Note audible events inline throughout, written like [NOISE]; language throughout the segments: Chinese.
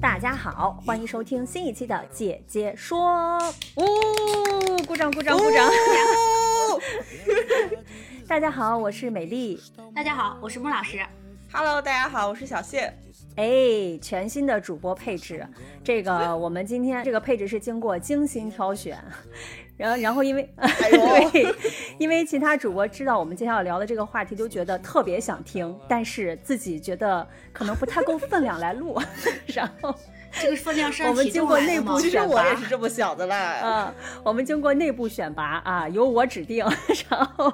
大家好，欢迎收听新一期的《姐姐说》。哦，鼓掌鼓掌鼓掌！[LAUGHS] 大家好，我是美丽。大家好，我是穆老师。Hello，大家好，我是小谢。哎，全新的主播配置，这个我们今天这个配置是经过精心挑选。然后，然后因为 [LAUGHS] 对，因为其他主播知道我们今天要聊的这个话题，都觉得特别想听，但是自己觉得可能不太够分量来录，[LAUGHS] 然后。这个分量是我们经过内部选拔，我也是这么想的啦。嗯，我们经过内部选拔啊，由我指定，[LAUGHS] 然后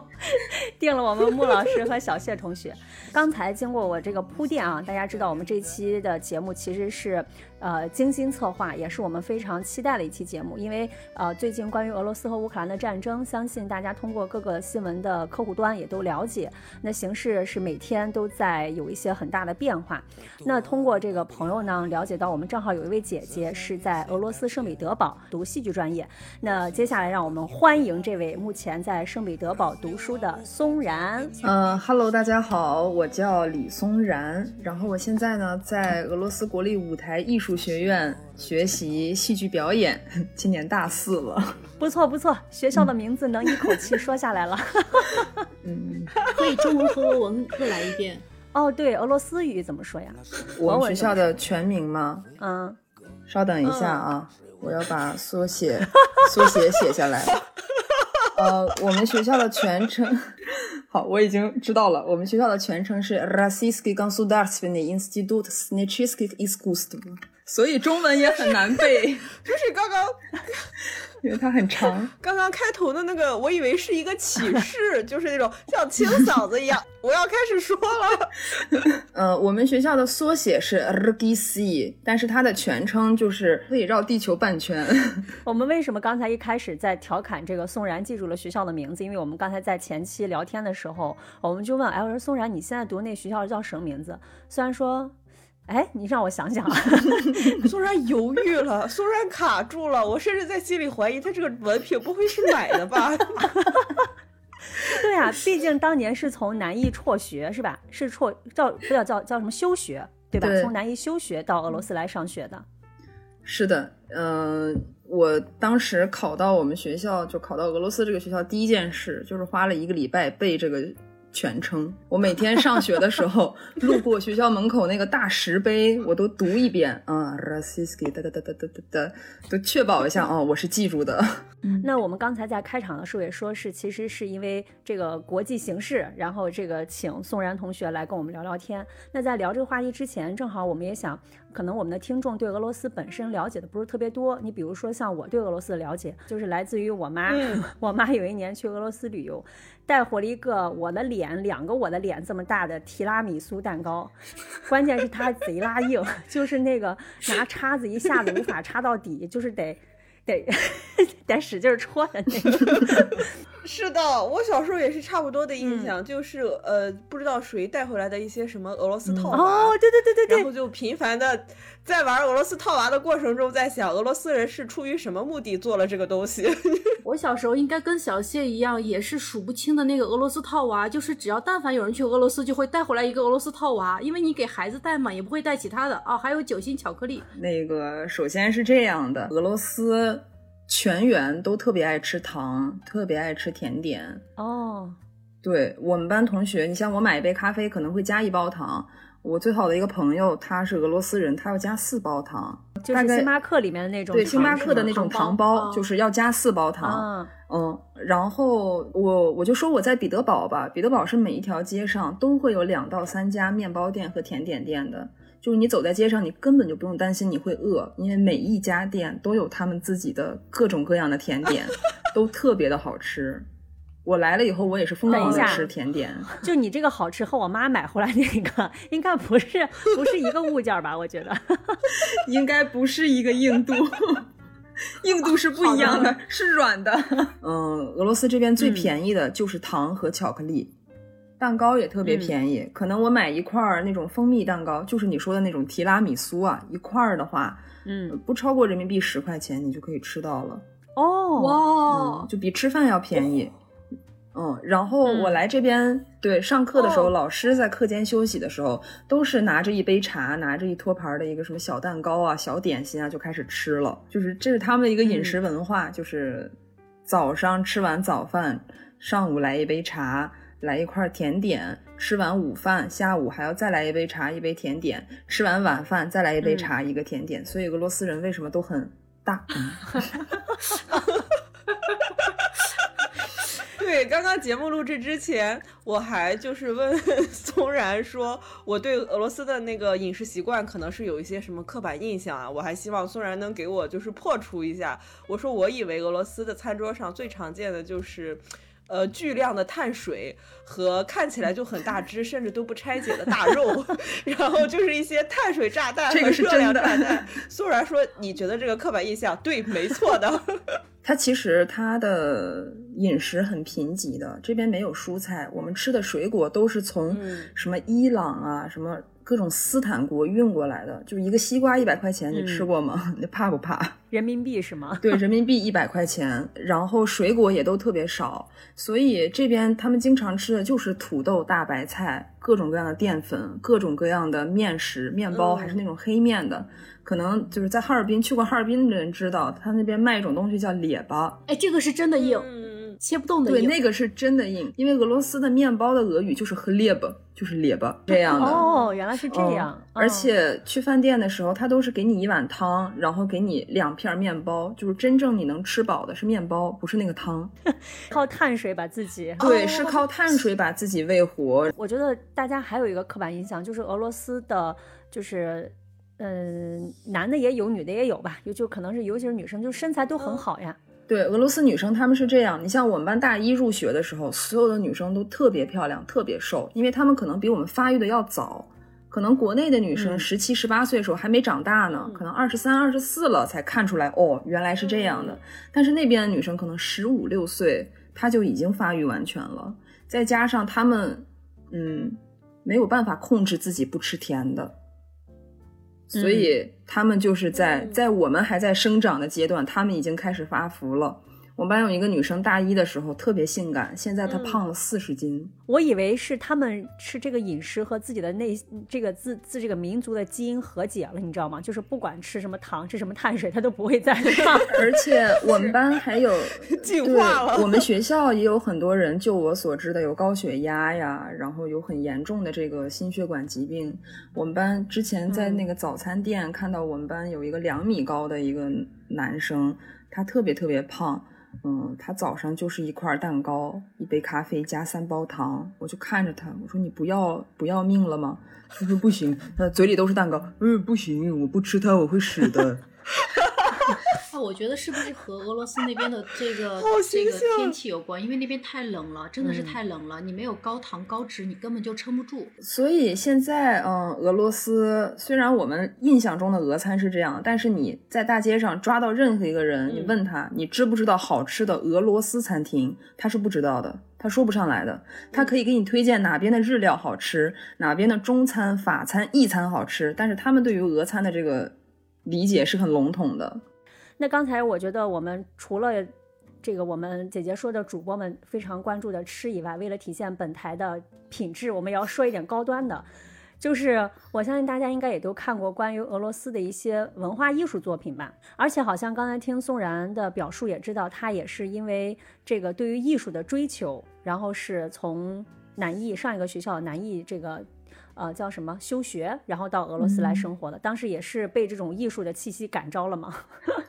定了我们穆老师和小谢同学。刚才经过我这个铺垫啊，大家知道我们这期的节目其实是呃精心策划，也是我们非常期待的一期节目。因为呃最近关于俄罗斯和乌克兰的战争，相信大家通过各个新闻的客户端也都了解，那形势是每天都在有一些很大的变化。那通过这个朋友呢，了解到我们正好。有一位姐姐是在俄罗斯圣彼得堡读戏剧专业，那接下来让我们欢迎这位目前在圣彼得堡读书的松然。嗯哈喽，大家好，我叫李松然，然后我现在呢在俄罗斯国立舞台艺术学院学习戏剧表演，今年大四了。[LAUGHS] 不错不错，学校的名字能一口气说下来了。嗯，可以中文和俄文各来一遍。[LAUGHS] 哦，对，俄罗斯语怎么说呀？我们学校的全名吗？嗯，稍等一下啊，我要把缩写缩写写下来。呃，我们学校的全称，好，我已经知道了。我们学校的全称是 Российский государственный институт сценических искусств，所以中文也很难背。就是刚刚。 因为它很长。[LAUGHS] 刚刚开头的那个，我以为是一个启示，[LAUGHS] 就是那种像清嗓子一样。[LAUGHS] 我要开始说了。呃，我们学校的缩写是 RGC，但是它的全称就是可以绕地球半圈。我们为什么刚才一开始在调侃这个宋然记住了学校的名字？因为我们刚才在前期聊天的时候，我们就问，哎，我说宋然，你现在读那学校叫什么名字？虽然说。哎，你让我想想 [LAUGHS] [LAUGHS] 苏然犹豫了，苏然卡住了，我甚至在心里怀疑他这个文凭不会是买的吧？[LAUGHS] 对啊，毕竟当年是从南艺辍学是吧？是辍叫不叫叫叫什么休学对吧？从南艺休学到俄罗斯来上学的。是的，嗯，我当时考到我们学校，就考到俄罗斯这个学校，第一件事就是花了一个礼拜背这个。全称，我每天上学的时候，[LAUGHS] 路过学校门口那个大石碑，我都读一遍啊，Rasiski 哒哒哒哒哒哒哒，都确保一下啊，我是记住的。那我们刚才在开场的时候也说是，其实是因为这个国际形势，然后这个请宋然同学来跟我们聊聊天。那在聊这个话题之前，正好我们也想，可能我们的听众对俄罗斯本身了解的不是特别多。你比如说像我对俄罗斯的了解，就是来自于我妈，[LAUGHS] 我妈有一年去俄罗斯旅游。带回了一个我的脸，两个我的脸这么大的提拉米苏蛋糕，关键是它贼拉硬，[LAUGHS] 就是那个拿叉子一下子无法插到底，就是得得 [LAUGHS] 得使劲戳的那种。[LAUGHS] 是的，我小时候也是差不多的印象，就是呃，不知道谁带回来的一些什么俄罗斯套娃，哦，对对对对对，然后就频繁的在玩俄罗斯套娃的过程中，在想俄罗斯人是出于什么目的做了这个东西。[LAUGHS] 我小时候应该跟小谢一样，也是数不清的那个俄罗斯套娃，就是只要但凡有人去俄罗斯，就会带回来一个俄罗斯套娃，因为你给孩子带嘛，也不会带其他的哦，还有酒心巧克力。那个首先是这样的，俄罗斯。全员都特别爱吃糖，特别爱吃甜点哦。对我们班同学，你像我买一杯咖啡可能会加一包糖。我最好的一个朋友，他是俄罗斯人，他要加四包糖，就是星巴克里面的那种。对，星巴克的那种糖包，就是要加四包糖。嗯，然后我我就说我在彼得堡吧，彼得堡是每一条街上都会有两到三家面包店和甜点店的。就是你走在街上，你根本就不用担心你会饿，因为每一家店都有他们自己的各种各样的甜点，[LAUGHS] 都特别的好吃。我来了以后，我也是疯狂的吃甜点。[LAUGHS] 就你这个好吃和我妈买回来那个应该不是不是一个物件儿吧？我觉得。[LAUGHS] 应该不是一个硬度，[LAUGHS] 硬度是不一样的，是软的。嗯，俄罗斯这边最便宜的就是糖和巧克力，蛋糕也特别便宜。可能我买一块儿那种蜂蜜蛋糕，就是你说的那种提拉米苏啊，一块儿的话，嗯，不超过人民币十块钱，你就可以吃到了。哦，哇嗯，，就比吃饭要便宜。嗯，然后嗯我来这边，对上课的时候，哦老师在课间休息的时候，都是拿着一杯茶，拿着一托盘的一个什么小蛋糕啊、小点心啊，就开始吃了。就是这是他们的一个饮食文化，就是早上吃完早饭，上午来一杯茶，来一块甜点，吃完午饭，下午还要再来一杯茶、一杯甜点，吃完晚饭再来一杯茶、一个甜点。所以俄罗斯人为什么都很大？[LAUGHS] 嗯对，刚刚节目录制之前，我还就是问 [LAUGHS] 松然说，我对俄罗斯的那个饮食习惯可能是有一些什么刻板印象啊，我还希望松然能给我就是破除一下。我说我以为俄罗斯的餐桌上最常见的就是。呃，巨量的碳水和看起来就很大只，甚至都不拆解的大肉，[LAUGHS] 然后就是一些碳水炸弹和热量炸弹。松然说：“你觉得这个刻板印象对，没错的。[LAUGHS] 它其实它的饮食很贫瘠的，这边没有蔬菜，我们吃的水果都是从嗯什么伊朗啊、什么各种斯坦国运过来的，就是一个西瓜一百块钱，你吃过吗？[LAUGHS] 你怕不怕？[LAUGHS] 人民币是吗？对，人民币一百块钱，然后水果也都特别少，所以这边他们经常吃的就是土豆、大白菜，各种各样的淀粉，各种各样的面食，面包嗯还是那种黑面的。可能就是在哈尔滨去过哈尔滨的人知道，他那边卖一种东西叫列巴，哎，这个是真的硬，嗯，切不动的对，那个是真的硬，因为俄罗斯的面包的俄语就是 h l e b 就是列巴这样的。哦，原来是这样。嗯而嗯且去饭店的时候，他都是给你一碗汤，然后给你两片面包，就是真正你能吃饱的是面包，不是那个汤。[LAUGHS] 靠碳水把自己。对，是靠碳水把自己喂活。我觉得大家还有一个刻板印象，就是俄罗斯的，就是。嗯，男的也有，女的也有吧，就就可能是，尤其是女生，就身材都很好呀。对，俄罗斯女生她们是这样，你像我们班大一入学的时候，所有的女生都特别漂亮，特别瘦，因为她们可能比我们发育的要早。可能国内的女生嗯十七、十八岁的时候还没长大呢，可能二十三、二十四了才看出来，哦，原来是这样的。但是那边的女生可能十五六岁，她就已经发育完全了，再加上她们，嗯，没有办法控制自己不吃甜的，所以他们就是在在我们还在生长的阶段，他们已经开始发福了。我们班有一个女生，大一的时候特别性感，现在她胖了四十斤。我以为是他们是这个饮食和自己的内这个自自这个民族的基因和解了，你知道吗？就是不管吃什么糖，吃什么碳水，她都不会再 [LAUGHS] 胖。而且 [LAUGHS] 我们班还有 [LAUGHS] 进对化了我们学校也有很多人，就我所知的有高血压呀，然后有很严重的这个心血管疾病。我们班之前在那个早餐店看到我们班有一个两米高的一个男生，他特别特别胖。嗯，他早上就是一块蛋糕、一杯咖啡加三包糖，我就看着他，我说你不要不要命了吗？他说不行，他嘴里都是蛋糕，嗯，不行，我不吃它我会死的。[LAUGHS] 那 [LAUGHS] 我觉得是不是和俄罗斯那边的这个这个天气有关？因为那边太冷了，真的是嗯太冷了，你没有高糖高脂，你根本就撑不住。所以现在，嗯，俄罗斯虽然我们印象中的俄餐是这样，但是你在大街上抓到任何一个人，你问他你知不知道好吃的俄罗斯餐厅，他是不知道的，他说不上来的。他可以给你推荐哪边的日料好吃，哪边的中餐、法餐、意餐好吃，但是他们对于俄餐的这个理解是很笼统的。那刚才我觉得我们除了这个我们姐姐说的主播们非常关注的吃以外，为了体现本台的品质，我们也要说一点高端的。就是我相信大家应该也都看过关于俄罗斯的一些文化艺术作品吧，而且好像刚才听宋然的表述也知道，他也是因为这个对于艺术的追求，然后是从南艺上一个学校南艺这个呃叫什么休学，然后到俄罗斯来生活的，当时也是被这种艺术的气息感召了嘛。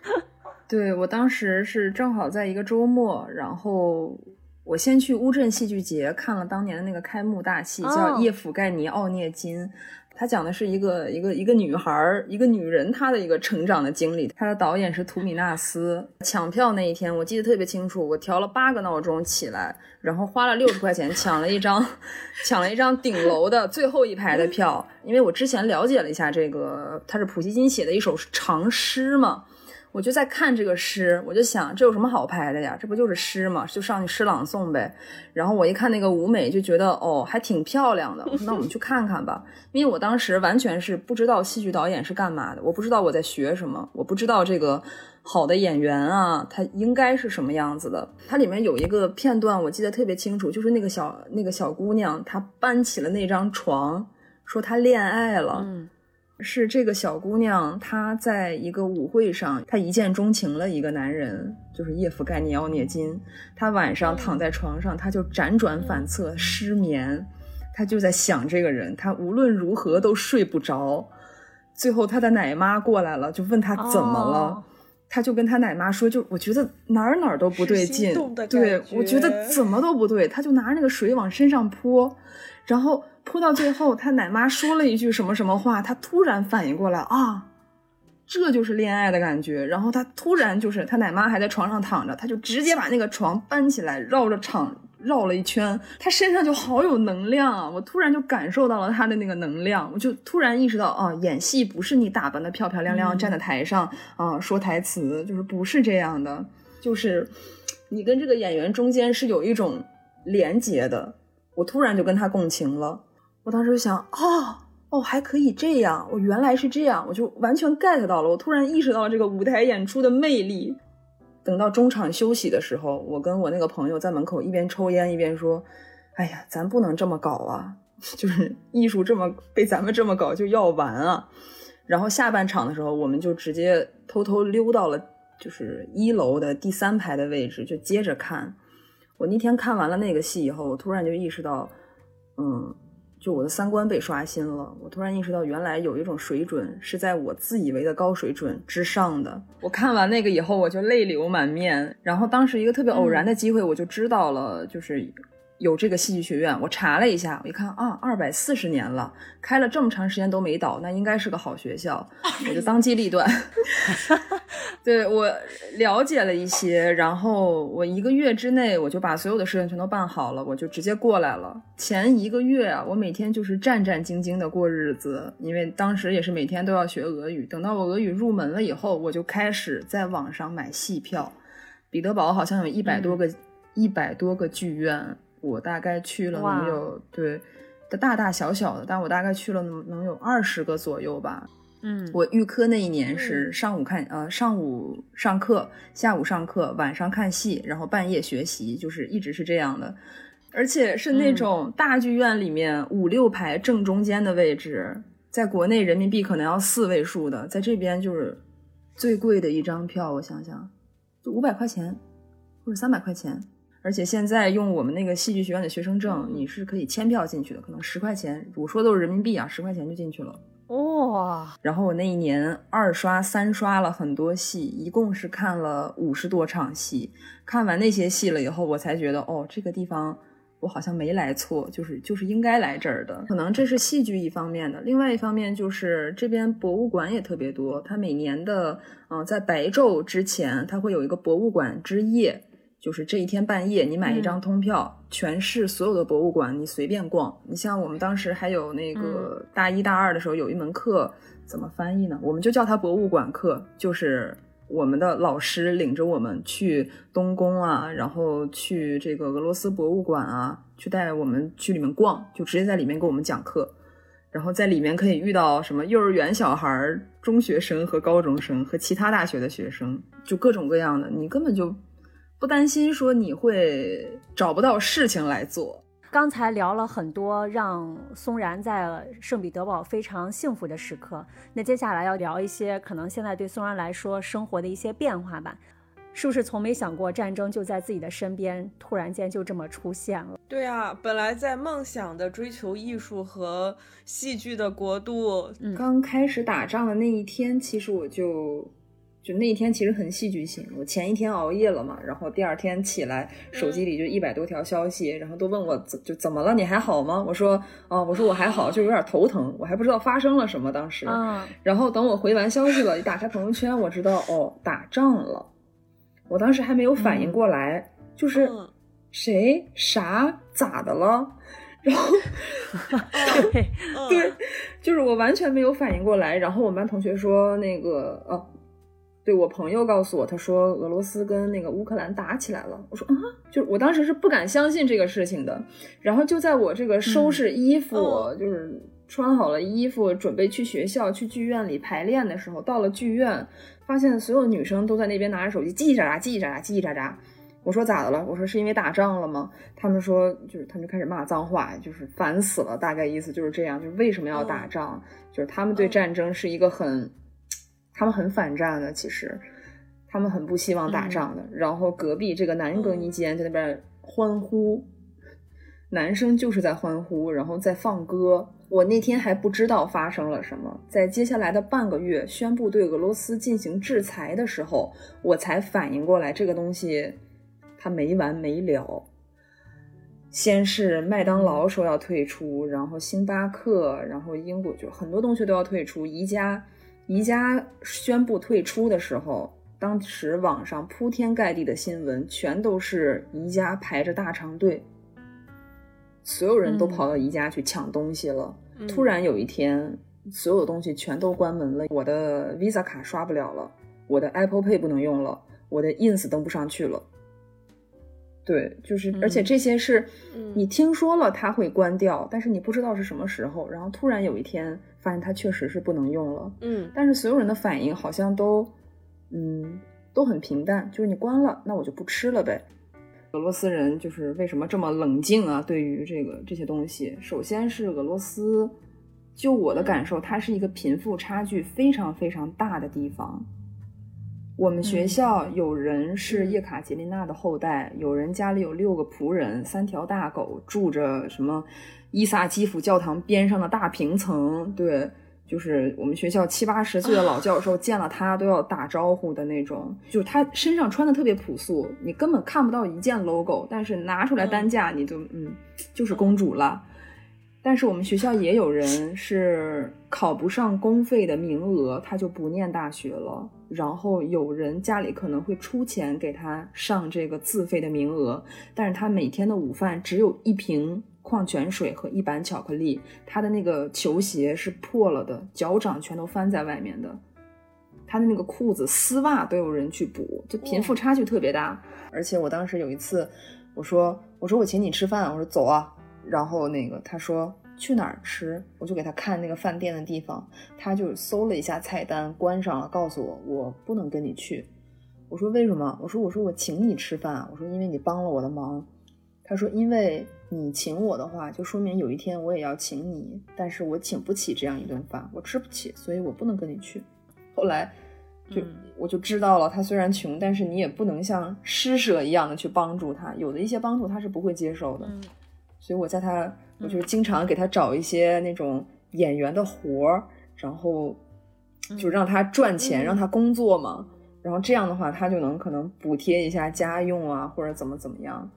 [LAUGHS] 对我当时是正好在一个周末，然后我先去乌镇戏剧节看了当年的那个开幕大戏，叫哦《叶甫盖尼·奥涅金》。它讲的是一个一个一个女孩儿，一个女人她的一个成长的经历。它的导演是图米纳斯。抢票那一天我记得特别清楚，我调了八个闹钟起来，然后花了六十块钱抢了一张，[LAUGHS] 抢了一张顶楼的最后一排的票。因为我之前了解了一下这个，它是普希金写的一首长诗嘛。我就在看这个诗，我就想这有什么好拍的呀？这不就是诗吗？就上去诗朗诵呗。然后我一看那个舞美，就觉得哦，还挺漂亮的。我说那我们去看看吧。因为我当时完全是不知道戏剧导演是干嘛的，我不知道我在学什么，我不知道这个好的演员啊，他应该是什么样子的。它里面有一个片段我记得特别清楚，就是那个小那个小姑娘，她搬起了那张床，说她恋爱了。嗯是这个小姑娘，她在一个舞会上，她一见钟情了一个男人，就是叶夫盖尼奥涅金。她晚上躺在床上，她就辗转反侧，失眠，她就在想这个人，她无论如何都睡不着。最后，她的奶妈过来了，就问她怎么了。哦她就跟她奶妈说：“就我觉得哪儿哪儿都不对劲，对我觉得怎么都不对。”她就拿着那个水往身上泼，然后泼到最后，他奶妈说了一句什么什么话，他突然反应过来啊，这就是恋爱的感觉。然后他突然就是他奶妈还在床上躺着，他就直接把那个床搬起来，绕着场绕了一圈，他身上就好有能量啊！我突然就感受到了他的那个能量，我就突然意识到啊，演戏不是你打扮的漂漂亮亮，站在台上啊说台词，就是不是这样的，就是你跟这个演员中间是有一种连接的。我突然就跟他共情了，我当时就想，哦哦，还可以这样，我原来是这样，我就完全 get 到了。我突然意识到这个舞台演出的魅力。等到中场休息的时候，我跟我那个朋友在门口一边抽烟一边说：“哎呀，咱不能这么搞啊！[LAUGHS] 就是艺术这么被咱们这么搞就要完啊！”然后下半场的时候，我们就直接偷偷溜到了就是一楼的第三排的位置，就接着看。我那天看完了那个戏以后，我突然就意识到，嗯，就我的三观被刷新了。我突然意识到，原来有一种水准是在我自以为的高水准之上的。我看完那个以后，我就泪流满面。然后当时一个特别偶然的机会，我就知道了，就是有这个戏剧学院。我查了一下，我一看啊，二百四十年了，开了这么长时间都没倒，那应该是个好学校。我就当机立断。[LAUGHS] 对我了解了一些，然后我一个月之内我就把所有的事情全都办好了，我就直接过来了。前一个月啊，我每天就是战战兢兢的过日子，因为当时也是每天都要学俄语。等到我俄语入门了以后，我就开始在网上买戏票。彼得堡好像有一百多个一百、多个剧院，我大概去了能有对的大大小小的，但我大概去了能能有二十个左右吧。嗯，我预科那一年是上午看，呃，上午上课，下午上课，晚上看戏，然后半夜学习，就是一直是这样的，而且是那种大剧院里面五六排正中间的位置，在国内人民币可能要四位数的，在这边就是最贵的一张票，我想想，就五百块钱或者三百块钱。而且现在用我们那个戏剧学院的学生证，你是可以签票进去的，可能十块钱，我说的都是人民币啊，十块钱就进去了。哇，然后我那一年二刷三刷了很多戏，一共是看了五十多场戏。看完那些戏了以后，我才觉得哦，这个地方我好像没来错，就是就是应该来这儿的。可能这是戏剧一方面的，另外一方面就是这边博物馆也特别多。它每年的嗯、呃在白昼之前，它会有一个博物馆之夜。就是这一天半夜，你买一张通票，全市所有的博物馆你随便逛。你像我们当时还有那个大一大二的时候有一门课，怎么翻译呢？我们就叫它博物馆课，就是我们的老师领着我们去东宫啊，然后去这个俄罗斯博物馆啊，去带我们去里面逛，就直接在里面给我们讲课。然后在里面可以遇到什么幼儿园小孩儿、中学生和高中生和其他大学的学生，就各种各样的，你根本就。不担心说你会找不到事情来做。刚才聊了很多让松然在圣彼得堡非常幸福的时刻，那接下来要聊一些可能现在对松然来说生活的一些变化吧。是不是从没想过战争就在自己的身边，突然间就这么出现了？对啊，本来在梦想的追求艺术和戏剧的国度，嗯刚开始打仗的那一天，其实我就就那一天其实很戏剧性，我前一天熬夜了嘛，然后第二天起来手机里就一百多条消息，然后都问我怎就怎么了，你还好吗？我说哦，我说我还好，就有点头疼，我还不知道发生了什么当时。啊，然后等我回完消息了，一打开朋友圈，我知道哦打仗了，我当时还没有反应过来，就是嗯谁啥咋的了，然后。[LAUGHS] 对，嗯对，就是我完全没有反应过来。然后我们班同学说，那个哦，对我朋友告诉我，他说俄罗斯跟那个乌克兰打起来了。我说啊，就是我当时是不敢相信这个事情的。然后就在我这个收拾衣服，嗯就是穿好了衣服，准备去学校、去剧院里排练的时候，到了剧院，发现所有女生都在那边拿着手机叽叽喳喳、叽叽喳喳、叽叽喳喳。我说咋的了？我说是因为打仗了吗？他们说就是他们就开始骂脏话，就是烦死了，大概意思就是这样。就是为什么要打仗？就是他们对嗯战争是一个很，他们很反战的，其实他们很不希望打仗的。然后隔壁这个男更衣间在那边欢呼，男生就是在欢呼，然后在放歌。我那天还不知道发生了什么，在接下来的半个月宣布对俄罗斯进行制裁的时候，我才反应过来这个东西它没完没了。先是麦当劳说要退出，然后星巴克，然后英国就很多东西都要退出。宜家，宜家宣布退出的时候，当时网上铺天盖地的新闻全都是宜家排着大长队，所有人都跑到宜家去抢东西了。嗯突然有一天，所有东西全都关门了，我的 Visa 卡刷不了了，我的 Apple Pay 不能用了，我的 Ins 登不上去了。对，就是，而且这些是嗯你听说了它会关掉，但是你不知道是什么时候，然后突然有一天发现它确实是不能用了，嗯但是所有人的反应好像都，嗯，都很平淡，就是你关了，那我就不吃了呗。俄罗斯人就是为什么这么冷静啊？对于这个这些东西，首先是俄罗斯，就我的感受，它是一个贫富差距非常非常大的地方。我们学校有人是叶卡捷琳娜的后代，有人家里有六个仆人、三条大狗，住着什么伊萨基辅教堂边上的大平层。对，就是我们学校七八十岁的老教授见了他都要打招呼的那种。就是他身上穿的特别朴素，你根本看不到一件 logo，但是拿出来单价你就嗯，就是公主了。但是我们学校也有人是考不上公费的名额，他就不念大学了。然后有人家里可能会出钱给他上这个自费的名额，但是他每天的午饭只有一瓶矿泉水和一板巧克力，他的那个球鞋是破了的，脚掌全都翻在外面的，他的那个裤子丝袜都有人去补，就贫富差距特别大。而且我当时有一次，我说我说我请你吃饭，我说走啊，然后那个他说去哪儿吃，我就给他看那个饭店的地方，他就搜了一下菜单，关上了，告诉我我不能跟你去。我说为什么？我说我说我请你吃饭，我说因为你帮了我的忙。他说因为你请我的话，就说明有一天我也要请你，但是我请不起这样一顿饭，我吃不起，所以我不能跟你去。后来就、嗯我就知道了，他虽然穷，但是你也不能像施舍一样的去帮助他，有的一些帮助他是不会接受的。嗯所以我在他，我就经常给他找一些那种演员的活儿，然后就让他赚钱，嗯让他工作嘛。然后这样的话，他就能可能补贴一下家用啊，或者怎么怎么样。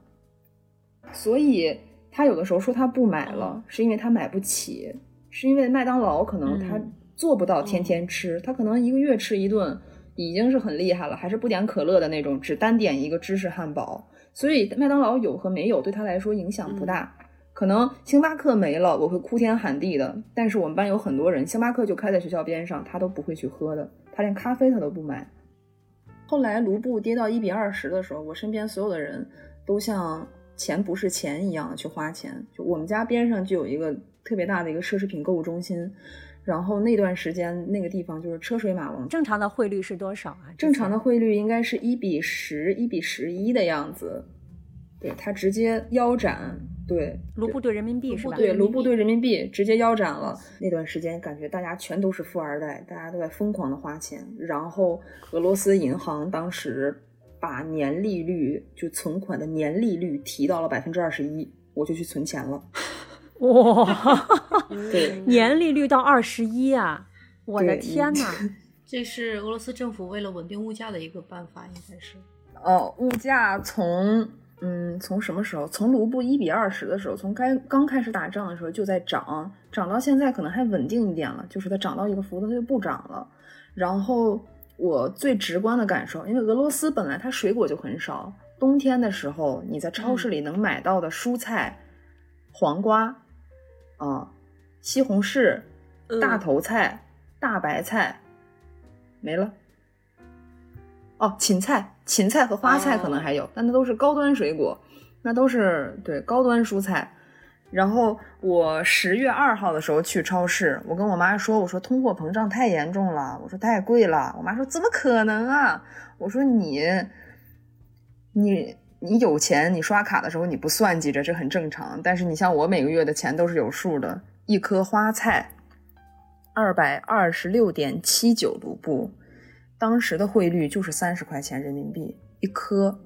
所以他有的时候说他不买了，是因为他买不起，是因为麦当劳可能他嗯做不到天天吃，他可能一个月吃一顿已经是很厉害了，还是不点可乐的那种，只单点一个芝士汉堡。所以麦当劳有和没有对他来说影响不大。可能星巴克没了，我会哭天喊地的。但是我们班有很多人，星巴克就开在学校边上，他都不会去喝的，他连咖啡他都不买。后来卢布跌到一比二十的时候，我身边所有的人都像钱不是钱一样的去花钱。就我们家边上就有一个特别大的一个奢侈品购物中心，然后那段时间那个地方就是车水马龙，正常的汇率是多少啊？正常的汇率应该是一比十、一比十一的样子。对，它直接腰斩。对，卢布兑人民币是吧？对，卢布兑人民币直接腰斩了。那段时间感觉大家全都是富二代，大家都在疯狂的花钱。然后俄罗斯银行当时把年利率，就存款的年利率提到了百分之二十一，我就去存钱了。[LAUGHS] 哇，对，年利率到二十一啊！我的天呐！[LAUGHS] 这是俄罗斯政府为了稳定物价的一个办法，应该是。哦，物价从嗯从什么时候？从卢布一比二十的时候，从该刚开始打仗的时候就在涨，涨到现在可能还稳定一点了，就是它涨到一个幅度它就不涨了。然后我最直观的感受，因为俄罗斯本来它水果就很少，冬天的时候你在超市里能买到的蔬菜，黄瓜，啊，西红柿、大头菜、大白菜，没了。哦，芹菜、芹菜和花菜可能还有，但那都是高端水果，那都是对高端蔬菜。然后我十月二号的时候去超市，我跟我妈说，我说通货膨胀太严重了，我说太贵了。我妈说怎么可能啊？我说你，你你有钱，你刷卡的时候你不算计着，这很正常。但是你像我每个月的钱都是有数的，一颗花菜二百二十六点七九卢布。当时的汇率就是三十块钱人民币一颗，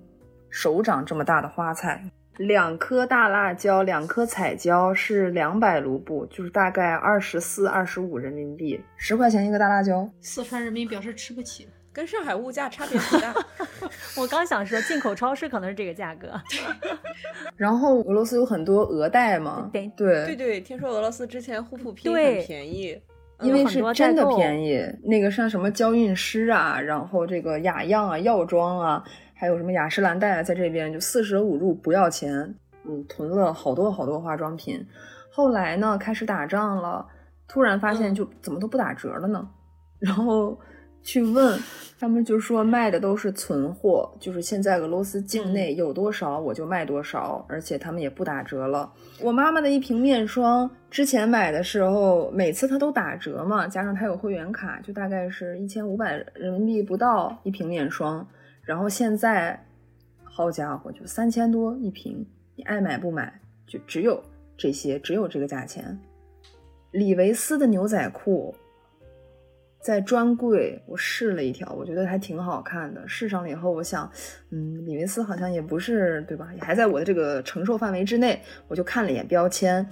手掌这么大的花菜，两颗大辣椒，两颗彩椒是两百卢布，就是大概二十四、二十五人民币，十块钱一个大辣椒。四川人民表示吃不起，跟上海物价差别很大。[LAUGHS] [LAUGHS] 我刚想说，进口超市可能是这个价格。[LAUGHS] 然后俄罗斯有很多俄代嘛，对对对对，听说俄罗斯之前护肤品对很便宜。因为是真的便宜，那个像什么娇韵诗啊，然后这个雅漾啊、药妆啊，还有什么雅诗兰黛啊，在这边就四舍五入不要钱，嗯，囤了好多好多化妆品。后来呢，开始打仗了，突然发现就怎么都不打折了呢？[LAUGHS] 然后去问他们，就说卖的都是存货，就是现在俄罗斯境内有多少我就卖多少，而且他们也不打折了。我妈妈的一瓶面霜，之前买的时候每次它都打折嘛，加上它有会员卡，就大概是一千五百人民币不到一瓶面霜。然后现在，好家伙，就三千多一瓶，你爱买不买，就只有这些，只有这个价钱。李维斯的牛仔裤，在专柜我试了一条，我觉得还挺好看的。试上了以后，我想，嗯，李维斯好像也不是对吧？也还在我的这个承受范围之内。我就看了一眼标签，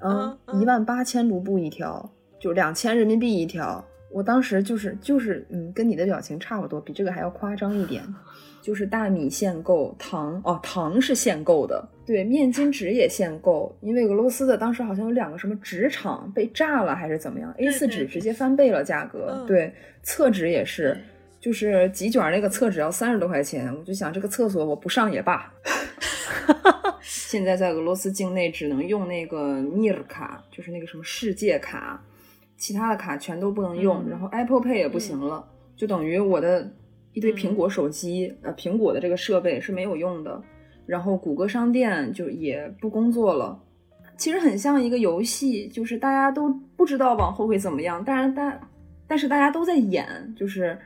嗯，嗯一万八千卢布一条，就两千人民币一条。我当时就是就是嗯，跟你的表情差不多，比这个还要夸张一点。就是大米限购，糖哦，糖是限购的，对，面巾纸也限购，因为俄罗斯的当时好像有两个什么纸厂被炸了还是怎么样，A 4纸直接翻倍了价格，嗯对，厕纸也是，就是几卷那个厕纸要三十多块钱，我就想这个厕所我不上也罢。[LAUGHS] 现在在俄罗斯境内只能用那个 Mir 卡，就是那个什么世界卡，其他的卡全都不能用，嗯然后 Apple Pay 也不行了，就等于我的一堆苹果手机，呃，苹果的这个设备是没有用的，然后谷歌商店就也不工作了。其实很像一个游戏，就是大家都不知道往后会怎么样，当然大，但是大家都在演，就是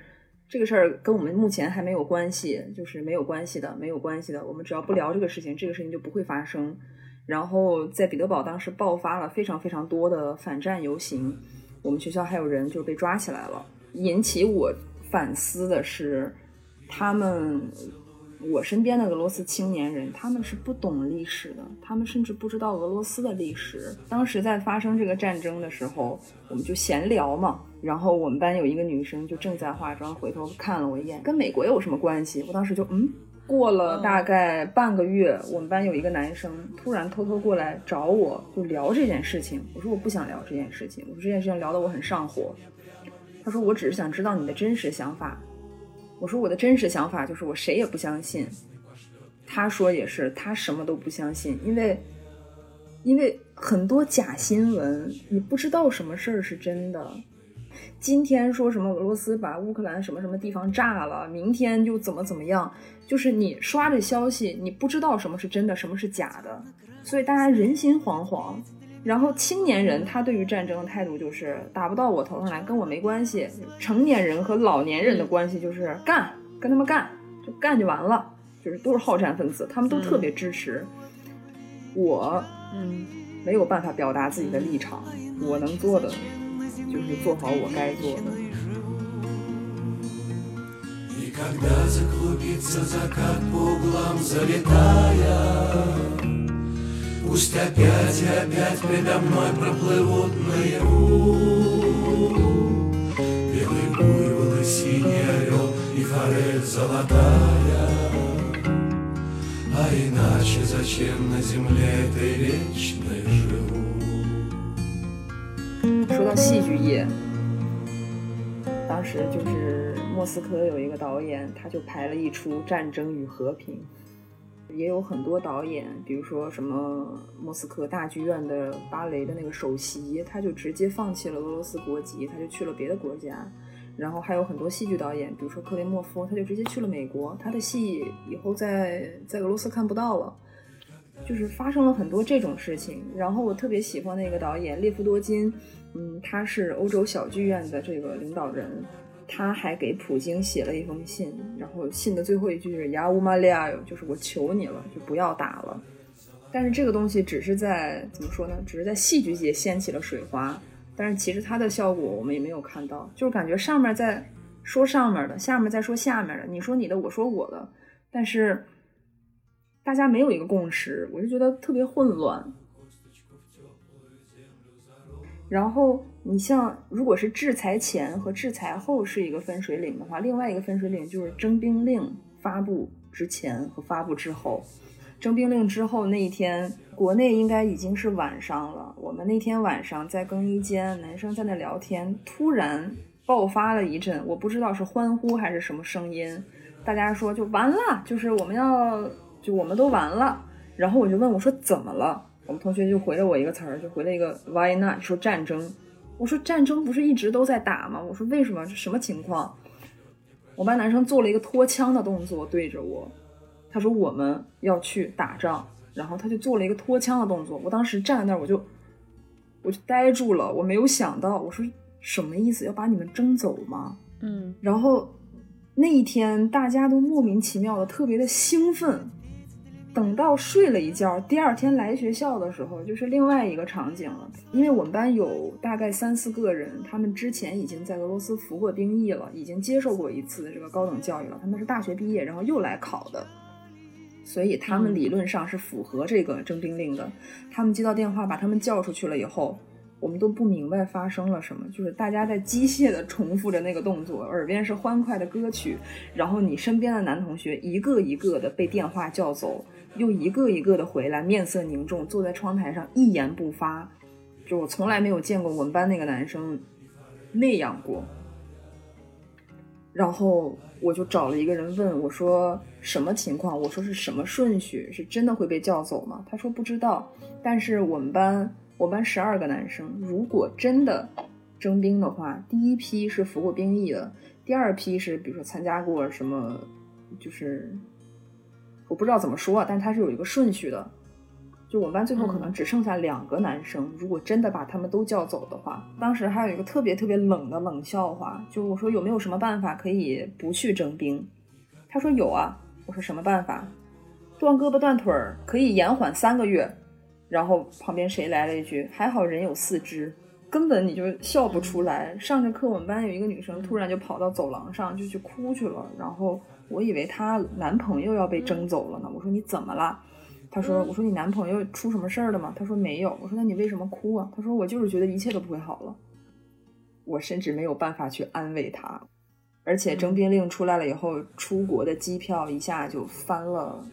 这个事儿跟我们目前还没有关系，就是没有关系的，没有关系的。我们只要不聊这个事情，这个事情就不会发生。然后在彼得堡当时爆发了非常非常多的反战游行，我们学校还有人就被抓起来了。引起我反思的是，他们我身边的俄罗斯青年人，他们是不懂历史的，他们甚至不知道俄罗斯的历史。当时在发生这个战争的时候，我们就闲聊嘛。然后我们班有一个女生就正在化妆，回头看了我一眼，跟美国有什么关系？我当时就嗯。过了大概半个月，我们班有一个男生突然偷偷过来找我，就聊这件事情。我说我不想聊这件事情，我说这件事情聊得我很上火。他说我只是想知道你的真实想法。我说我的真实想法就是我谁也不相信。他说也是，他什么都不相信，因为因为很多假新闻，你不知道什么事儿是真的。今天说什么俄罗斯把乌克兰什么什么地方炸了，明天就怎么怎么样，就是你刷着消息，你不知道什么是真的，什么是假的，所以大家人心惶惶。然后青年人他对于战争的态度就是打不到我头上来，跟我没关系。成年人和老年人的关系就是干，跟他们干，就干就完了，就是都是好战分子，他们都特别支持。我嗯，没有办法表达自己的立场，我能做的就是做好我该做的。 И когда заклубится закат по углам залетая Пусть опять и опять предо мной проплывут наяву Белый море золотая. А иначе зачем на земле этой вечной живу? 说到戏剧业，当时就是莫斯科有一个导演，他就拍了一出《战争与和平》， 也有很多导演，比如说什么莫斯科大剧院的芭蕾的那个首席，他就直接放弃了俄罗斯国籍，他就去了别的国家。然后还有很多戏剧导演，比如说克雷莫夫，他就直接去了美国，他的戏以后在在俄罗斯看不到了。就是发生了很多这种事情，然后我特别喜欢那个导演列夫多金，嗯，他是欧洲小剧院的这个领导人，他还给普京写了一封信，然后信的最后一句是“亚乌玛利亚哟”，就是我求你了，就不要打了。但是这个东西只是在怎么说呢？只是在戏剧界掀起了水花，但是其实它的效果我们也没有看到，就是感觉上面在说上面的，下面在说下面的，你说你的，我说我的，但是大家没有一个共识，我就觉得特别混乱。然后你像，如果是制裁前和制裁后是一个分水岭的话，另外一个分水岭就是征兵令发布之前和发布之后。征兵令之后那一天，国内应该已经是晚上了。我们那天晚上在更衣间，男生在那聊天，突然爆发了一阵，我不知道是欢呼还是什么声音，大家说就完了，就是我们要。就我们都完了，然后我就问我说怎么了？我们同学就回了我一个词儿，就回了一个 Why not？说战争。我说战争不是一直都在打吗？我说为什么？这什么情况？我班男生做了一个拖枪的动作对着我，他说我们要去打仗，然后他就做了一个拖枪的动作。我当时站在那儿，我就我就呆住了，我没有想到，我说什么意思？要把你们征走吗？嗯，然后那一天大家都莫名其妙的特别的兴奋。等到睡了一觉，第二天来学校的时候，就是另外一个场景了。因为我们班有大概三四个人，他们之前已经在俄罗斯服过兵役了，已经接受过一次这个高等教育了。他们是大学毕业，然后又来考的，所以他们理论上是符合这个征兵令的。他们接到电话把他们叫出去了以后，我们都不明白发生了什么，就是大家在机械的重复着那个动作，耳边是欢快的歌曲，然后你身边的男同学一个一个的被电话叫走。又一个一个的回来，面色凝重，坐在窗台上一言不发。就我从来没有见过我们班那个男生那样过。然后我就找了一个人问我说什么情况？我说是什么顺序？是真的会被叫走吗？他说不知道。但是我们班我们班十二个男生，如果真的征兵的话，第一批是服过兵役的，第二批是比如说参加过什么，就是。我不知道怎么说，但它是有一个顺序的。就我们班最后可能只剩下两个男生，如果真的把他们都叫走的话，当时还有一个特别特别冷的冷笑话，就我说有没有什么办法可以不去征兵？他说有啊。我说什么办法？断胳膊断腿儿可以延缓三个月。然后旁边谁来了一句？还好人有四肢，根本你就笑不出来。上着课，我们班有一个女生突然就跑到走廊上就去哭去了，然后。我以为她男朋友要被征走了呢。我说你怎么了？她说我说你男朋友出什么事儿了吗？她说没有。我说那你为什么哭啊？她说我就是觉得一切都不会好了。我甚至没有办法去安慰她。而且征兵令出来了以后，出国的机票一下就翻了，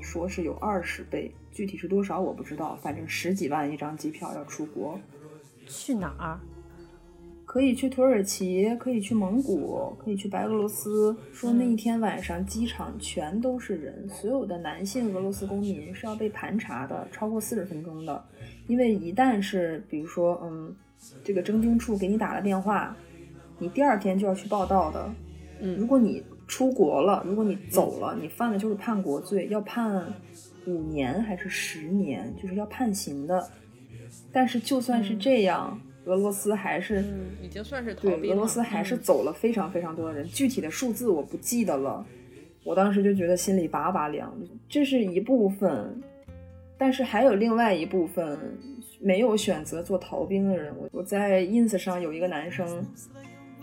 说是有二十倍，具体是多少我不知道，反正十几万一张机票要出国，去哪儿？可以去土耳其，可以去蒙古，可以去白俄罗斯。说那一天晚上机场全都是人，所有的男性俄罗斯公民是要被盘查的，超过四十分钟的。因为一旦是，比如说，嗯，这个征兵处给你打了电话，你第二天就要去报道的。嗯，如果你出国了，如果你走了，你犯的就是叛国罪，要判五年还是十年，就是要判刑的。但是就算是这样。俄罗斯还是已经算是对俄罗斯还是走了非常非常多的人，具体的数字我不记得了。我当时就觉得心里拔拔凉。这是一部分，但是还有另外一部分没有选择做逃兵的人。我我在 ins 上有一个男生，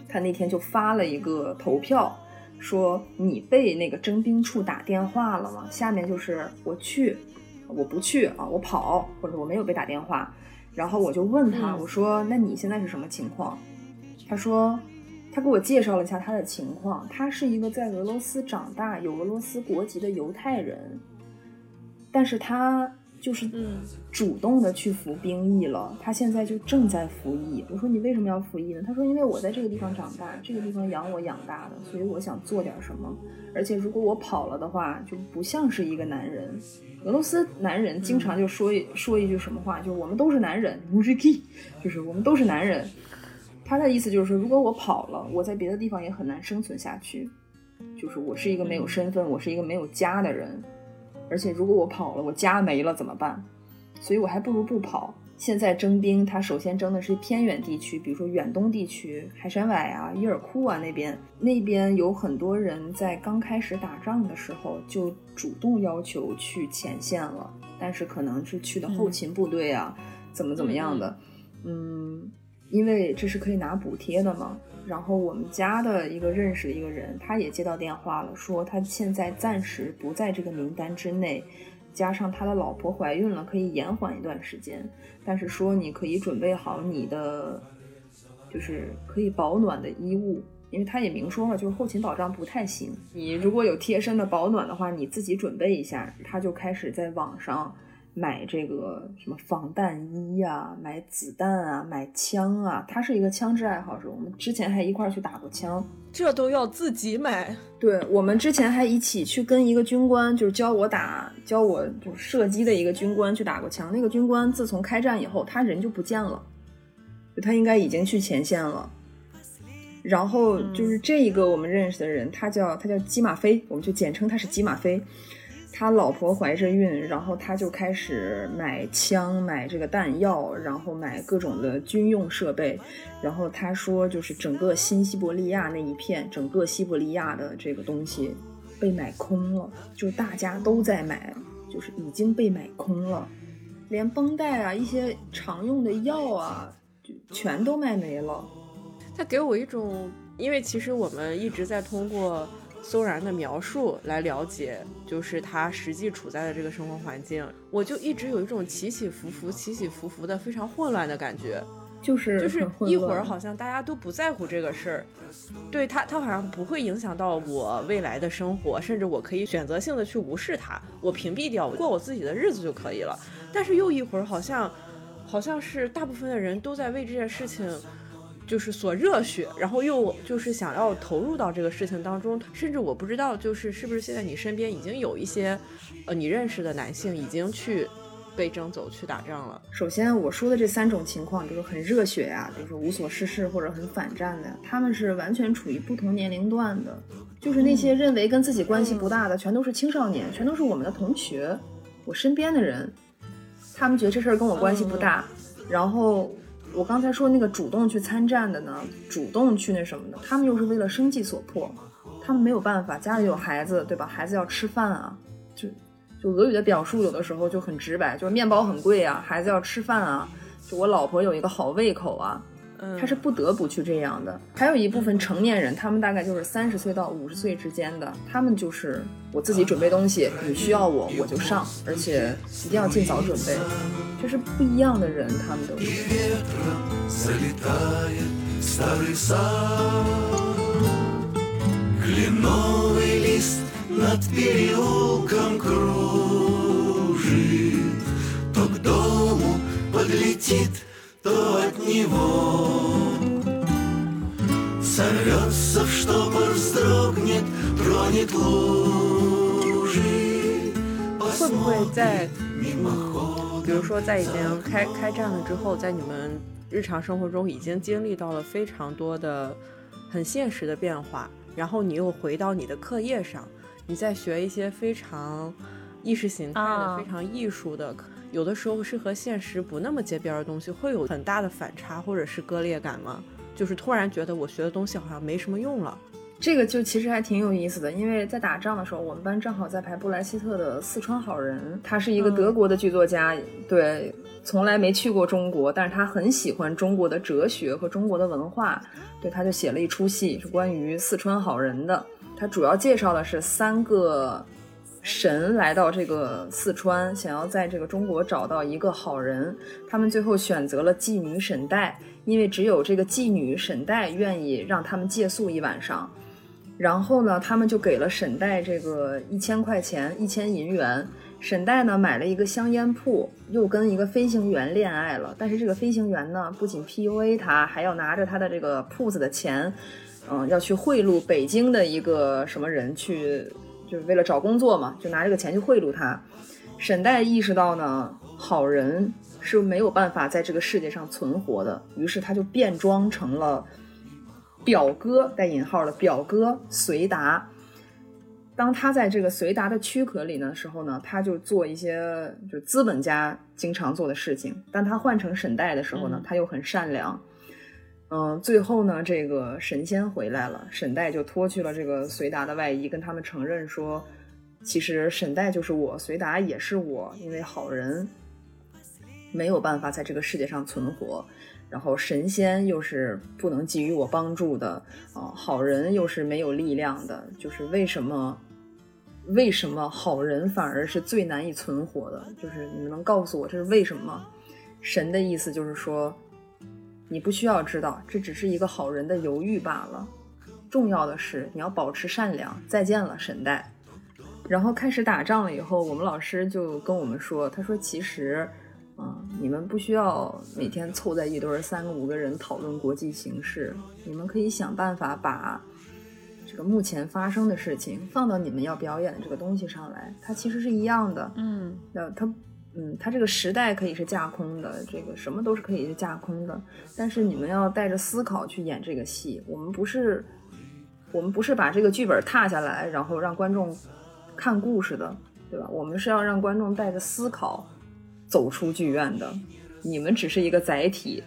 他那天就发了一个投票，说你被那个征兵处打电话了吗？下面就是我去，我不去啊，我跑，或者我没有被打电话。然后我就问他，我说：“那你现在是什么情况？”他说：“他给我介绍了一下他的情况，他是一个在俄罗斯长大、有俄罗斯国籍的犹太人，但是他就是嗯主动的去服兵役了，他现在就正在服役。我说你为什么要服役呢？他说因为我在这个地方长大，这个地方养我养大的，所以我想做点什么。而且如果我跑了的话，就不像是一个男人。俄罗斯男人经常就说一、说一句什么话，就我们都是男人 m u j i k i 就是我们都是男人。他的意思就是说，如果我跑了，我在别的地方也很难生存下去。就是我是一个没有身份，我是一个没有家的人，而且如果我跑了，我家没了怎么办？所以我还不如不跑。现在征兵，他首先征的是偏远地区，比如说远东地区、海参崴啊、伊尔库啊那边，那边有很多人在刚开始打仗的时候就主动要求去前线了，但是可能是去的后勤部队啊，怎么怎么样的，嗯，因为这是可以拿补贴的嘛。然后我们家的一个认识的一个人，他也接到电话了，说他现在暂时不在这个名单之内。加上他的老婆怀孕了，可以延缓一段时间，但是说你可以准备好你的，就是可以保暖的衣物，因为他也明说了，就是后勤保障不太行。你如果有贴身的保暖的话，你自己准备一下。他就开始在网上买这个什么防弹衣呀、买子弹啊、买枪啊。他是一个枪支爱好者，我们之前还一块儿去打过枪。这都要自己买，对我们之前还一起去跟一个军官，就是教我打、教我就是射击的一个军官去打过枪。那个军官自从开战以后，他人就不见了，就他应该已经去前线了。然后就是这一个我们认识的人，他叫他叫基马飞，我们就简称他是基马飞。他老婆怀着孕，然后他就开始买枪、买这个弹药，然后买各种的军用设备。然后他说，就是整个新西伯利亚那一片，整个西伯利亚的这个东西被买空了，就大家都在买，就是已经被买空了，连绷带啊、一些常用的药啊，就全都卖没了。他给我一种，因为其实我们一直在通过搜然的描述来了解，就是他实际处在的这个生活环境，我就一直有一种起起伏伏、起起伏伏的非常混乱的感觉。就是就是一会儿好像大家都不在乎这个事儿，对他，他好像不会影响到我未来的生活，甚至我可以选择性的去无视它，我屏蔽掉，过我自己的日子就可以了。但是又一会儿好像，好像是大部分的人都在为这件事情。就是所热血，然后又就是想要投入到这个事情当中，甚至我不知道，就是是不是现在你身边已经有一些，呃，你认识的男性已经去被征走去打仗了。首先我说的这三种情况，比如说很热血呀、比如说无所事事或者很反战的呀，他们是完全处于不同年龄段的。就是那些认为跟自己关系不大的，全都是青少年，全都是我们的同学，我身边的人，他们觉得这事儿跟我关系不大。然后我刚才说那个主动去参战的呢，主动去那什么的，他们又是为了生计所迫，他们没有办法，家里有孩子，对吧？孩子要吃饭啊，就就俄语的表述有的时候就很直白，就是面包很贵啊，孩子要吃饭啊，就我老婆有一个好胃口啊，他是不得不去这样的。还有一部分成年人，他们大概就是三十岁到五十岁之间的，他们就是我自己准备东西，你需要我我就上，而且一定要尽早准备，这是不一样的人，他们都是。 Залетает старый сад Кленовый лист над переулком кружит То к дому подлетит, то от него Сорвется в штопор, вздрогнет, тронет лужи 会不会在 мимоходом 比如说在已经开开战了之后，在你们日常生活中已经经历到了非常多的很现实的变化，然后你又回到你的课业上，你在学一些非常意识形态的、啊非常艺术的， 有的时候是和现实不那么接边儿的东西，会有很大的反差或者是割裂感吗？就是突然觉得我学的东西好像没什么用了。这个就其实还挺有意思的，因为在打仗的时候，我们班正好在排布莱希特的《四川好人》，他是一个德国的剧作家，对，从来没去过中国，但是他很喜欢中国的哲学和中国的文化，对，他就写了一出戏是关于四川好人的，他主要介绍的是三个神来到这个四川，想要在这个中国找到一个好人，他们最后选择了妓女沈代，因为只有这个妓女沈代愿意让他们借宿一晚上。然后呢，他们就给了沈代这个一千块钱，一千银元。沈代呢买了一个香烟铺，又跟一个飞行员恋爱了。但是这个飞行员呢，不仅 PUA 他，还要拿着他的这个铺子的钱，嗯，要去贿赂北京的一个什么人去，就是为了找工作嘛，就拿这个钱去贿赂他。沈代意识到呢，好人是没有办法在这个世界上存活的，于是他就变装成了表哥（带引号的表哥）随达。当他在这个随达的躯壳里的时候呢，他就做一些就资本家经常做的事情。但他换成沈代的时候呢，他又很善良。嗯，最后呢，这个神仙回来了，沈代就脱去了这个随达的外衣，跟他们承认说，其实沈代就是我，随达也是我，因为好人没有办法在这个世界上存活。然后神仙又是不能给予我帮助的啊、好人又是没有力量的，就是为什么？为什么好人反而是最难以存活的？就是你们能告诉我这是为什么？神的意思就是说，你不需要知道，这只是一个好人的犹豫罢了。重要的是你要保持善良。再见了，神代。然后开始打仗了以后，我们老师就跟我们说，他说其实，嗯，你们不需要每天凑在一堆儿三个五个人讨论国际形势，你们可以想办法把这个目前发生的事情放到你们要表演的这个东西上来，它其实是一样的。嗯那它，嗯，它这个时代可以是架空的，这个什么都是可以是架空的，但是你们要带着思考去演这个戏。我们不是，我们不是把这个剧本踏下来，然后让观众看故事的，对吧？我们是要让观众带着思考走出剧院的。你们只是一个载体。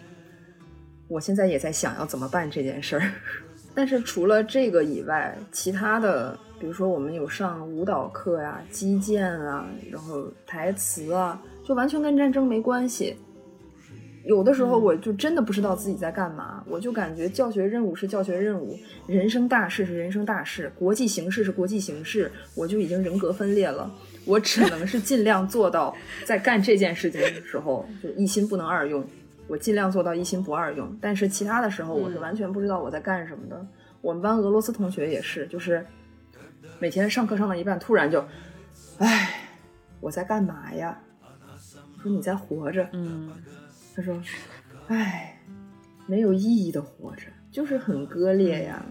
我现在也在想要怎么办这件事儿。[LAUGHS] 但是除了这个以外，其他的，比如说我们有上舞蹈课呀、击剑啊，然后台词啊，就完全跟战争没关系。有的时候我就真的不知道自己在干嘛，我就感觉教学任务是教学任务，人生大事是人生大事，国际形势是国际形势，我就已经人格分裂了。我只能是尽量做到 [LAUGHS] 在干这件事情的时候，就一心不能二用。我尽量做到一心不二用，但是其他的时候我是完全不知道我在干什么的。我们班俄罗斯同学也是，就是每天上课上到一半，突然就，哎，我在干嘛呀？我说你在活着。嗯，他说，哎，没有意义的活着，就是很割裂呀。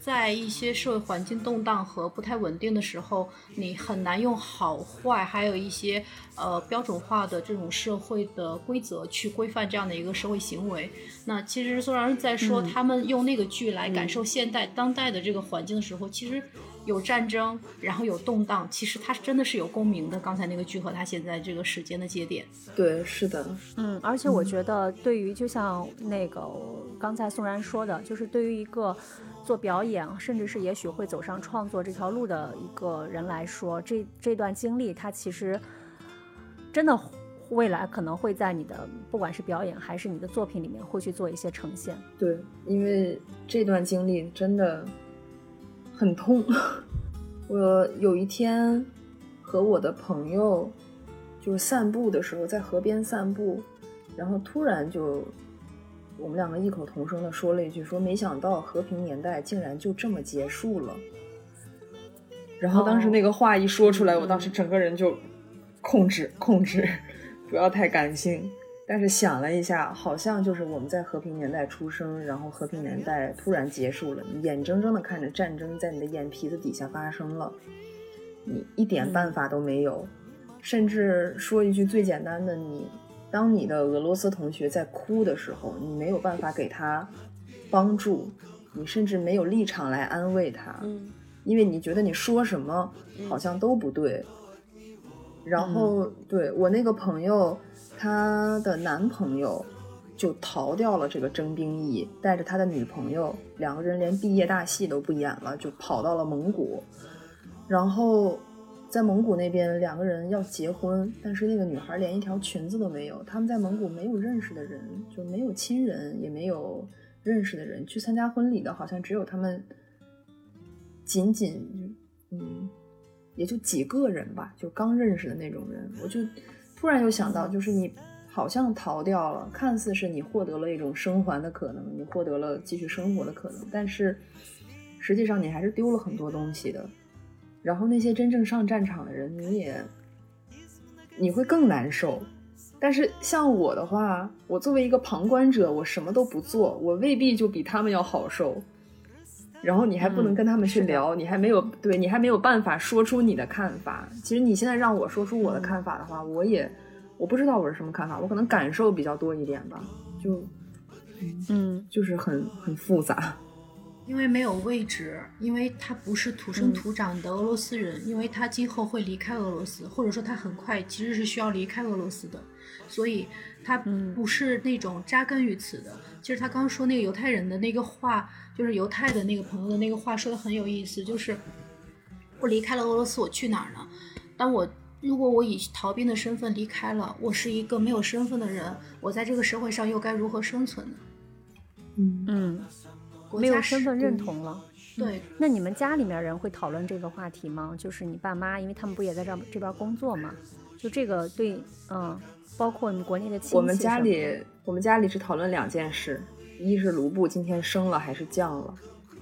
在一些社会环境动荡和不太稳定的时候，你很难用好坏，还有一些呃标准化的这种社会的规则去规范这样的一个社会行为。那其实虽然在说他们用那个剧来感受现代、当代的这个环境的时候，其实有战争，然后有动荡，其实它真的是有共鸣的。刚才那个剧和它现在这个时间的节点，对，是的，嗯，而且我觉得，对于就像那个刚才宋然说的，就是对于一个做表演，甚至是也许会走上创作这条路的一个人来说，这这段经历，它其实真的未来可能会在你的不管是表演还是你的作品里面会去做一些呈现。对，因为这段经历真的很痛。[LAUGHS] 我有一天和我的朋友就是散步的时候，在河边散步，然后突然就我们两个异口同声的说了一句：“说没想到和平年代竟然就这么结束了。”然后当时那个话一说出来，我当时整个人就控制控制，不要太感性。但是想了一下，好像就是我们在和平年代出生，然后和平年代突然结束了，你眼睁睁的看着战争在你的眼皮子底下发生了，你一点办法都没有。甚至说一句最简单的，你当你的俄罗斯同学在哭的时候，你没有办法给他帮助，你甚至没有立场来安慰他，嗯因为你觉得你说什么好像都不对。然后，对我那个朋友，她的男朋友就逃掉了这个征兵役，带着他的女朋友，两个人连毕业大戏都不演了，就跑到了蒙古。然后在蒙古那边，两个人要结婚，但是那个女孩连一条裙子都没有。他们在蒙古没有认识的人，就没有亲人，也没有认识的人。去参加婚礼的，好像只有他们仅仅就嗯也就几个人吧，就刚认识的那种人，我就突然又想到，就是你好像逃掉了，看似是你获得了一种生还的可能，你获得了继续生活的可能，但是实际上你还是丢了很多东西的。然后那些真正上战场的人，你也你会更难受。但是像我的话，我作为一个旁观者，我什么都不做，我未必就比他们要好受。然后你还不能跟他们去聊，你还没有对你还没有办法说出你的看法。其实你现在让我说出我的看法的话，我也我不知道我是什么看法，我可能感受比较多一点吧，就嗯就是很很复杂。因为没有位置，因为他不是土生土长的俄罗斯人，因为他今后会离开俄罗斯，或者说他很快其实是需要离开俄罗斯的，所以他不是那种扎根于此的。其实他刚刚说那个犹太人的那个话，就是犹太的那个朋友的那个话说的很有意思，就是我离开了俄罗斯，我去哪儿呢？当我如果我以逃兵的身份离开了，我是一个没有身份的人，我在这个社会上又该如何生存呢？嗯嗯，没有身份认同了。对，那你们家里面人会讨论这个话题吗？就是你爸妈，因为他们不也在这这边工作吗？就这个对，嗯，包括你国内的亲戚我们家里，我们家里只讨论两件事：一是卢布今天升了还是降了；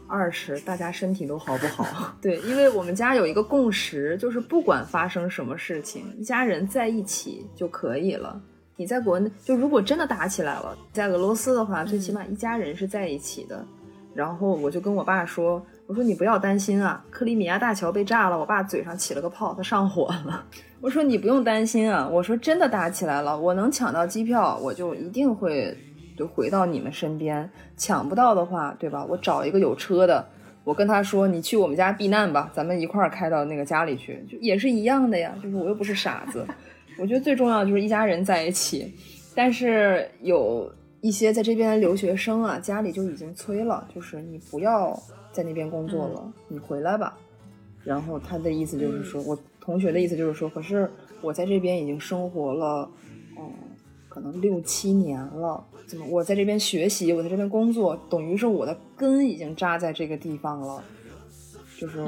二是大家身体都好不好。[LAUGHS] 对，因为我们家有一个共识，就是不管发生什么事情，一家人在一起就可以了。你在国内，就如果真的打起来了，在俄罗斯的话，最起码一家人是在一起的。然后我就跟我爸说：“我说你不要担心啊，克里米亚大桥被炸了，我爸嘴上起了个泡，他上火了。[LAUGHS] 我说你不用担心啊，我说真的打起来了，我能抢到机票，我就一定会就回到你们身边。抢不到的话，对吧？我找一个有车的，我跟他说你去我们家避难吧，咱们一块儿开到那个家里去，就也是一样的呀。就是我又不是傻子，[LAUGHS] 我觉得最重要的就是一家人在一起。但是有一些在这边的留学生啊，家里就已经催了，就是你不要在那边工作了，你回来吧。然后他的意思就是说，我同学的意思就是说，可是我在这边已经生活了，嗯，可能六七年了，怎么我在这边学习，我在这边工作，等于是我的根已经扎在这个地方了，就是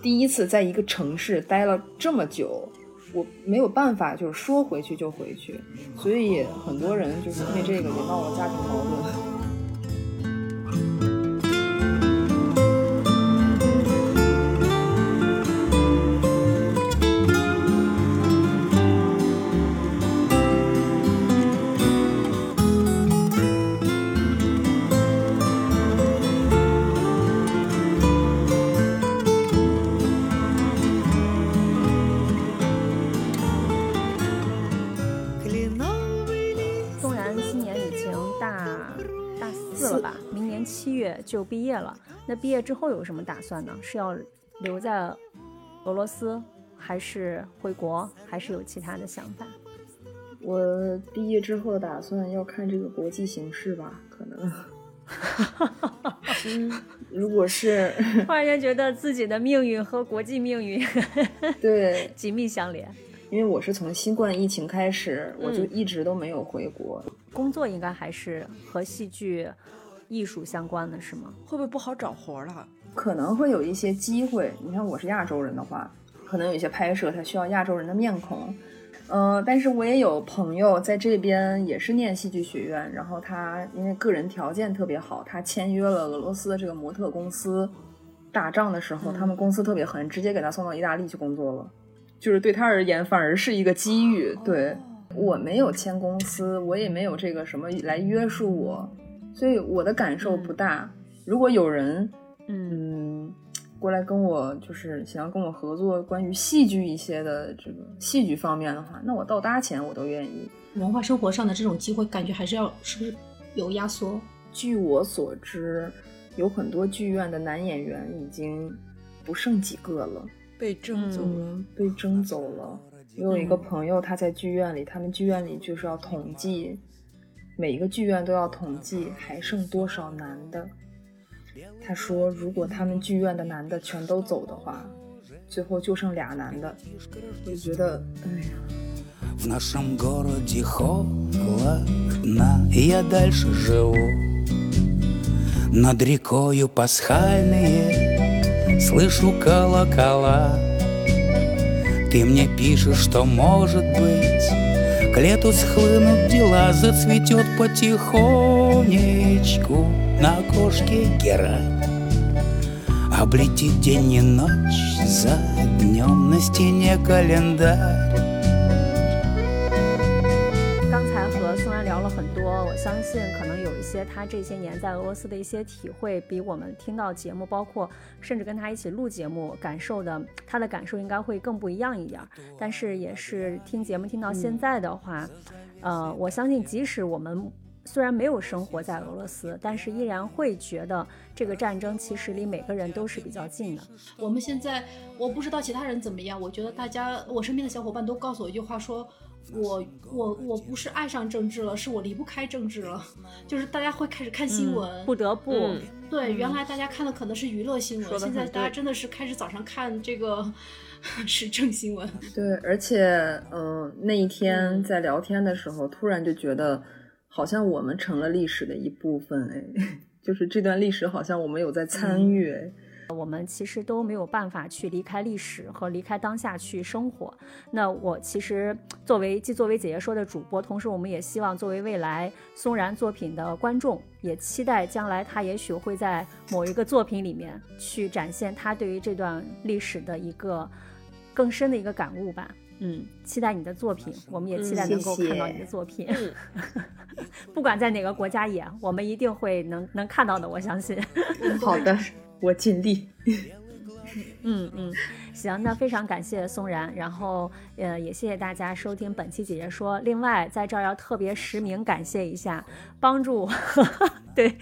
第一次在一个城市待了这么久。我没有办法，就是说回去就回去，所以很多人就是因为这个也闹了家庭矛盾。就毕业了。那毕业之后有什么打算呢？是要留在俄罗斯，还是回国，还是有其他的想法？我毕业之后的打算要看这个国际形势吧，可能。[LAUGHS] 嗯，如果是 [LAUGHS] 突然间觉得自己的命运和国际命运对，[LAUGHS] 紧密相连。因为我是从新冠疫情开始，我就嗯一直都没有回国。工作应该还是和戏剧、艺术相关的，是吗？会不会不好找活了？可能会有一些机会。你看，我是亚洲人的话，可能有一些拍摄它需要亚洲人的面孔。呃，但是我也有朋友在这边也是念戏剧学院，然后他因为个人条件特别好，他签约了俄罗斯的这个模特公司。打仗的时候，他们公司特别狠，直接给他送到意大利去工作了。就是对他而言，反而是一个机遇。对我没有签公司，我也没有这个什么来约束我，所以我的感受不大。如果有人嗯嗯，过来跟我就是想要跟我合作关于戏剧一些的这个戏剧方面的话，那我倒搭钱我都愿意。文化生活上的这种机会，感觉还是要是不是有压缩？据我所知，有很多剧院的男演员已经不剩几个了，被征走了。嗯，被征走了。我有一个朋友，他在剧院里，他们剧院里就是要统计，每一个剧院都要统计还剩多少男的。他说，如果他们剧院的男的全都走的话，最后就剩俩男的。我就觉得，哎呀， В нашем городе холодно, я дальше живу. Над рекою пасхальные слышу колокола. Ты мне пишешь, что может быть К Лету схлынут дела Зацветет потихонечку На окошке герань Облетит день и ночь За днем на стене календарь 相信可能有一些他这些年在俄罗斯的一些体会，比我们听到节目，包括甚至跟他一起录节目感受的，他的感受应该会更不一样一点儿。但是也是听节目听到现在的话，呃，我相信即使我们虽然没有生活在俄罗斯，但是依然会觉得这个战争其实离每个人都是比较近的。我们现在我不知道其他人怎么样，我觉得大家我身边的小伙伴都告诉我一句话说。我我我不是爱上政治了，是我离不开政治了。就是大家会开始看新闻，不得不、嗯对，原来大家看的可能是娱乐新闻，现在大家真的是开始早上看这个 [LAUGHS] 时政新闻。[LAUGHS] 对，而且，嗯、那一天在聊天的时候，突然就觉得，好像我们成了历史的一部分，哎，[LAUGHS] 就是这段历史好像我们有在参与，哎。我们其实都没有办法去离开历史和离开当下去生活。那我其实作为既作为姐姐说的主播，同时我们也希望作为未来松然作品的观众，也期待将来他也许会在某一个作品里面去展现他对于这段历史的一个更深的一个感悟吧。嗯，期待你的作品，我们也期待能够看到你的作品。[LAUGHS] 不管在哪个国家演，我们一定会能能看到的，我相信。[LAUGHS] 好的，我尽力。[LAUGHS] 嗯嗯，行，那非常感谢宋然，然后呃也谢谢大家收听本期姐姐说。另外在这儿要特别实名感谢一下，帮助我 [LAUGHS] 对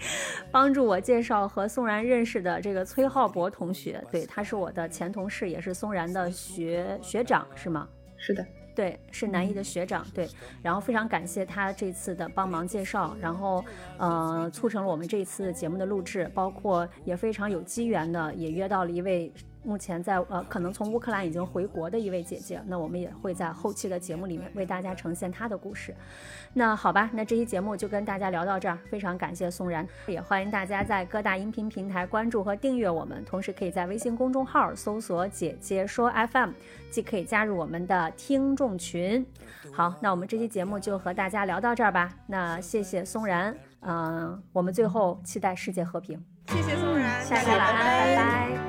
帮助我介绍和宋然认识的这个崔浩博同学，对，他是我的前同事，也是宋然的学学长，是吗？是的，对，是南艺的学长，对，然后非常感谢他这次的帮忙介绍，然后呃促成了我们这次节目的录制，包括也非常有机缘的，也约到了一位目前在呃可能从乌克兰已经回国的一位姐姐，那我们也会在后期的节目里面为大家呈现她的故事。那好吧，那这期节目就跟大家聊到这儿，非常感谢松然，也欢迎大家在各大音频平台关注和订阅我们，同时可以在微信公众号搜索“姐姐说 FM”，既可以加入我们的听众群。好，那我们这期节目就和大家聊到这儿吧。那谢谢松然，嗯、我们最后期待世界和平。谢谢宋然，下期晚安，拜拜。